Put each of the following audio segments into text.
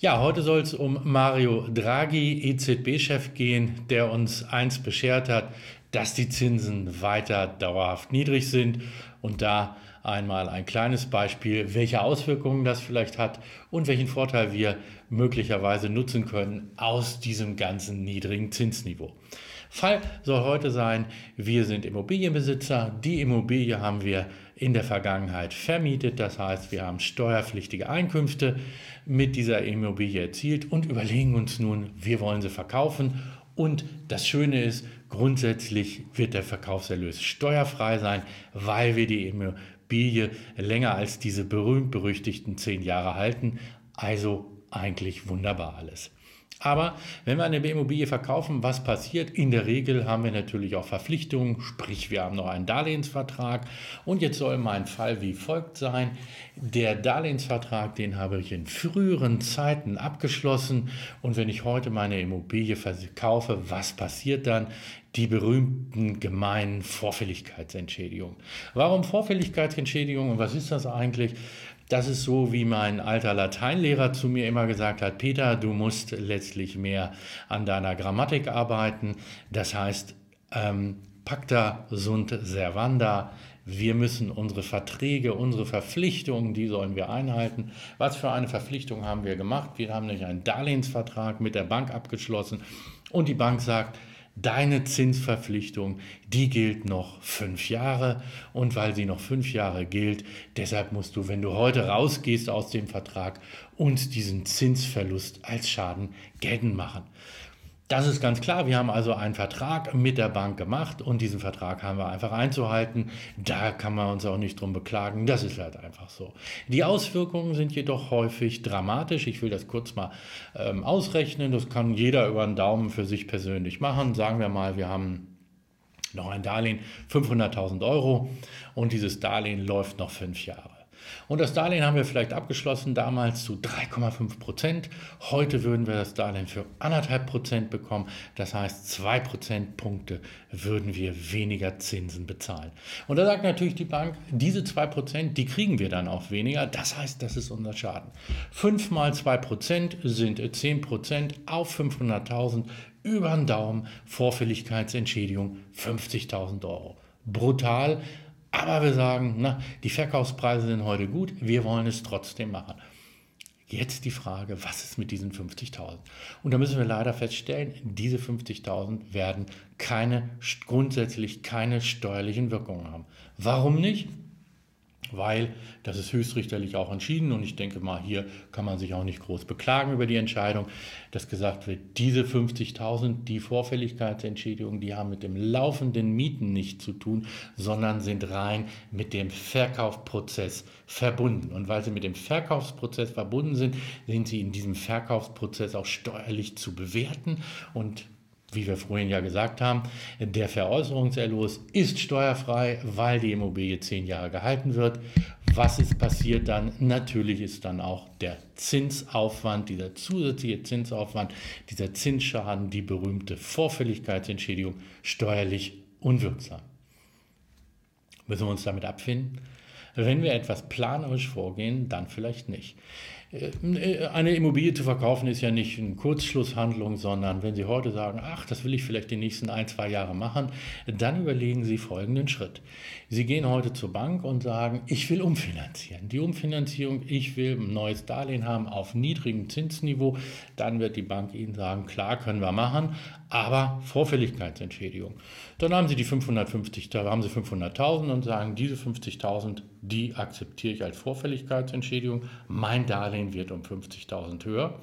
Ja, heute soll es um Mario Draghi, EZB-Chef gehen, der uns eins beschert hat, dass die Zinsen weiter dauerhaft niedrig sind. Und da einmal ein kleines Beispiel, welche Auswirkungen das vielleicht hat und welchen Vorteil wir möglicherweise nutzen können aus diesem ganzen niedrigen Zinsniveau. Fall soll heute sein, wir sind Immobilienbesitzer, die Immobilie haben wir in der Vergangenheit vermietet, das heißt wir haben steuerpflichtige Einkünfte mit dieser Immobilie erzielt und überlegen uns nun, wir wollen sie verkaufen und das Schöne ist, grundsätzlich wird der Verkaufserlös steuerfrei sein, weil wir die Immobilie länger als diese berühmt-berüchtigten zehn Jahre halten. Also eigentlich wunderbar alles. Aber wenn wir eine Immobilie verkaufen, was passiert? In der Regel haben wir natürlich auch Verpflichtungen, sprich wir haben noch einen Darlehensvertrag. Und jetzt soll mein Fall wie folgt sein. Der Darlehensvertrag, den habe ich in früheren Zeiten abgeschlossen. Und wenn ich heute meine Immobilie verkaufe, was passiert dann? Die berühmten gemeinen Vorfälligkeitsentschädigungen. Warum Vorfälligkeitsentschädigung und was ist das eigentlich? Das ist so, wie mein alter Lateinlehrer zu mir immer gesagt hat, Peter, du musst letztlich mehr an deiner Grammatik arbeiten. Das heißt, ähm, pacta sunt servanda. Wir müssen unsere Verträge, unsere Verpflichtungen, die sollen wir einhalten. Was für eine Verpflichtung haben wir gemacht? Wir haben nämlich einen Darlehensvertrag mit der Bank abgeschlossen und die Bank sagt, deine Zinsverpflichtung, die gilt noch fünf Jahre und weil sie noch fünf Jahre gilt, deshalb musst du, wenn du heute rausgehst aus dem Vertrag, uns diesen Zinsverlust als Schaden geltend machen. Das ist ganz klar. Wir haben also einen Vertrag mit der Bank gemacht und diesen Vertrag haben wir einfach einzuhalten. Da kann man uns auch nicht drum beklagen. Das ist halt einfach so. Die Auswirkungen sind jedoch häufig dramatisch. Ich will das kurz mal ähm, ausrechnen. Das kann jeder über einen Daumen für sich persönlich machen. Sagen wir mal, wir haben noch ein Darlehen, 500.000 Euro und dieses Darlehen läuft noch fünf Jahre. Und das Darlehen haben wir vielleicht abgeschlossen damals zu 3,5 Prozent. Heute würden wir das Darlehen für anderthalb Prozent bekommen. Das heißt, zwei Prozentpunkte würden wir weniger Zinsen bezahlen. Und da sagt natürlich die Bank, diese zwei Prozent, die kriegen wir dann auch weniger. Das heißt, das ist unser Schaden. Fünf mal zwei Prozent sind 10 Prozent auf 500.000 über den Daumen. Vorfälligkeitsentschädigung 50.000 Euro. Brutal, aber wir sagen, na, die Verkaufspreise sind heute gut, wir wollen es trotzdem machen. Jetzt die Frage, was ist mit diesen 50.000? Und da müssen wir leider feststellen, diese 50.000 werden keine, grundsätzlich keine steuerlichen Wirkungen haben. Warum nicht? Weil das ist höchstrichterlich auch entschieden und ich denke mal, hier kann man sich auch nicht groß beklagen über die Entscheidung, dass gesagt wird, diese 50.000, die Vorfälligkeitsentschädigung, die haben mit dem laufenden Mieten nichts zu tun, sondern sind rein mit dem Verkaufsprozess verbunden. Und weil sie mit dem Verkaufsprozess verbunden sind, sind sie in diesem Verkaufsprozess auch steuerlich zu bewerten und wie wir vorhin ja gesagt haben, der Veräußerungserlös ist steuerfrei, weil die Immobilie zehn Jahre gehalten wird. Was ist passiert dann? Natürlich ist dann auch der Zinsaufwand, dieser zusätzliche Zinsaufwand, dieser Zinsschaden, die berühmte Vorfälligkeitsentschädigung steuerlich unwirksam. Müssen wir uns damit abfinden? Wenn wir etwas planerisch vorgehen, dann vielleicht nicht. Äh, eine Immobilie zu verkaufen ist ja nicht eine Kurzschlusshandlung, sondern wenn Sie heute sagen, ach, das will ich vielleicht die nächsten ein, zwei Jahre machen, dann überlegen Sie folgenden Schritt. Sie gehen heute zur Bank und sagen, ich will umfinanzieren. Die Umfinanzierung, ich will ein neues Darlehen haben auf niedrigem Zinsniveau. Dann wird die Bank Ihnen sagen, klar, können wir machen, aber Vorfälligkeitsentschädigung. Dann haben Sie die 550, da haben Sie 500.000 und sagen, diese 50.000, die akzeptiere ich als Vorfälligkeitsentschädigung. Mein Darlehen wird um 50.000 höher.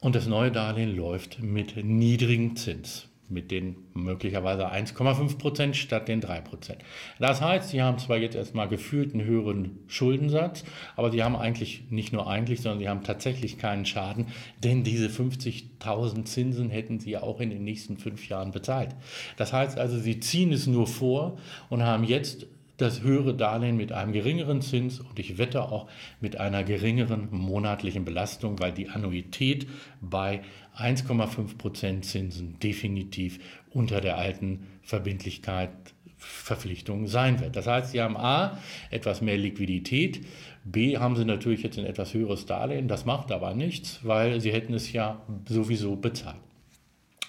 Und das neue Darlehen läuft mit niedrigem Zins mit den möglicherweise 1,5 Prozent statt den 3 Prozent. Das heißt, Sie haben zwar jetzt erstmal gefühlt einen höheren Schuldensatz, aber Sie haben eigentlich nicht nur eigentlich, sondern Sie haben tatsächlich keinen Schaden, denn diese 50.000 Zinsen hätten Sie auch in den nächsten fünf Jahren bezahlt. Das heißt also, Sie ziehen es nur vor und haben jetzt das höhere Darlehen mit einem geringeren Zins und ich wette auch mit einer geringeren monatlichen Belastung, weil die Annuität bei 1,5% Zinsen definitiv unter der alten Verbindlichkeit Verpflichtung sein wird. Das heißt, Sie haben A, etwas mehr Liquidität B haben sie natürlich jetzt ein etwas höheres Darlehen, das macht aber nichts, weil sie hätten es ja sowieso bezahlt.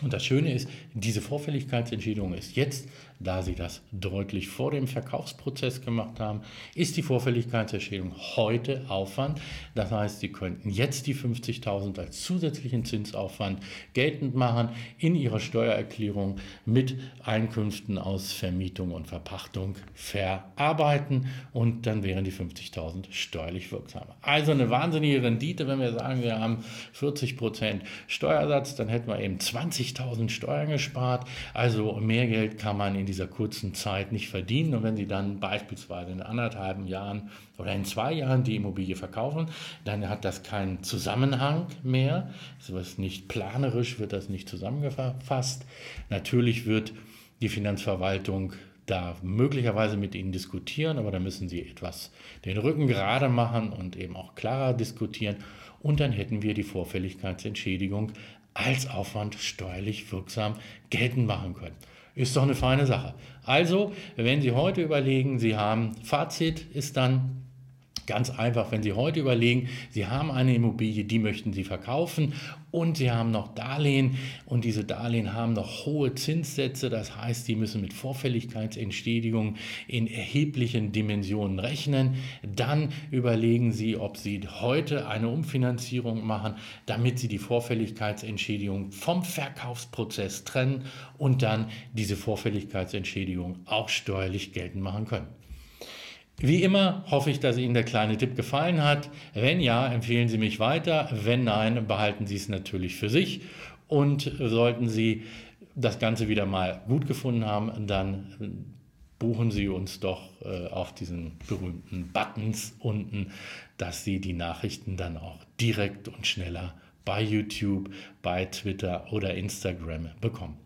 Und das Schöne ist, diese Vorfälligkeitsentschädigung ist jetzt, da Sie das deutlich vor dem Verkaufsprozess gemacht haben, ist die Vorfälligkeitsentschädigung heute Aufwand. Das heißt, Sie könnten jetzt die 50.000 als zusätzlichen Zinsaufwand geltend machen in Ihrer Steuererklärung mit Einkünften aus Vermietung und Verpachtung verarbeiten und dann wären die 50.000 steuerlich wirksam. Also eine wahnsinnige Rendite, wenn wir sagen, wir haben 40% Steuersatz, dann hätten wir eben 20 50.000 Steuern gespart. Also mehr Geld kann man in dieser kurzen Zeit nicht verdienen. Und wenn Sie dann beispielsweise in anderthalb Jahren oder in zwei Jahren die Immobilie verkaufen, dann hat das keinen Zusammenhang mehr. So ist nicht planerisch, wird das nicht zusammengefasst. Natürlich wird die Finanzverwaltung da möglicherweise mit Ihnen diskutieren, aber da müssen Sie etwas den Rücken gerade machen und eben auch klarer diskutieren. Und dann hätten wir die Vorfälligkeitsentschädigung als Aufwand steuerlich wirksam geltend machen können. Ist doch eine feine Sache. Also, wenn Sie heute überlegen, Sie haben Fazit ist dann Ganz einfach, wenn Sie heute überlegen, Sie haben eine Immobilie, die möchten Sie verkaufen und Sie haben noch Darlehen und diese Darlehen haben noch hohe Zinssätze, das heißt, Sie müssen mit Vorfälligkeitsentschädigung in erheblichen Dimensionen rechnen, dann überlegen Sie, ob Sie heute eine Umfinanzierung machen, damit Sie die Vorfälligkeitsentschädigung vom Verkaufsprozess trennen und dann diese Vorfälligkeitsentschädigung auch steuerlich geltend machen können. Wie immer hoffe ich, dass Ihnen der kleine Tipp gefallen hat. Wenn ja, empfehlen Sie mich weiter. Wenn nein, behalten Sie es natürlich für sich. Und sollten Sie das Ganze wieder mal gut gefunden haben, dann buchen Sie uns doch äh, auf diesen berühmten Buttons unten, dass Sie die Nachrichten dann auch direkt und schneller bei YouTube, bei Twitter oder Instagram bekommen.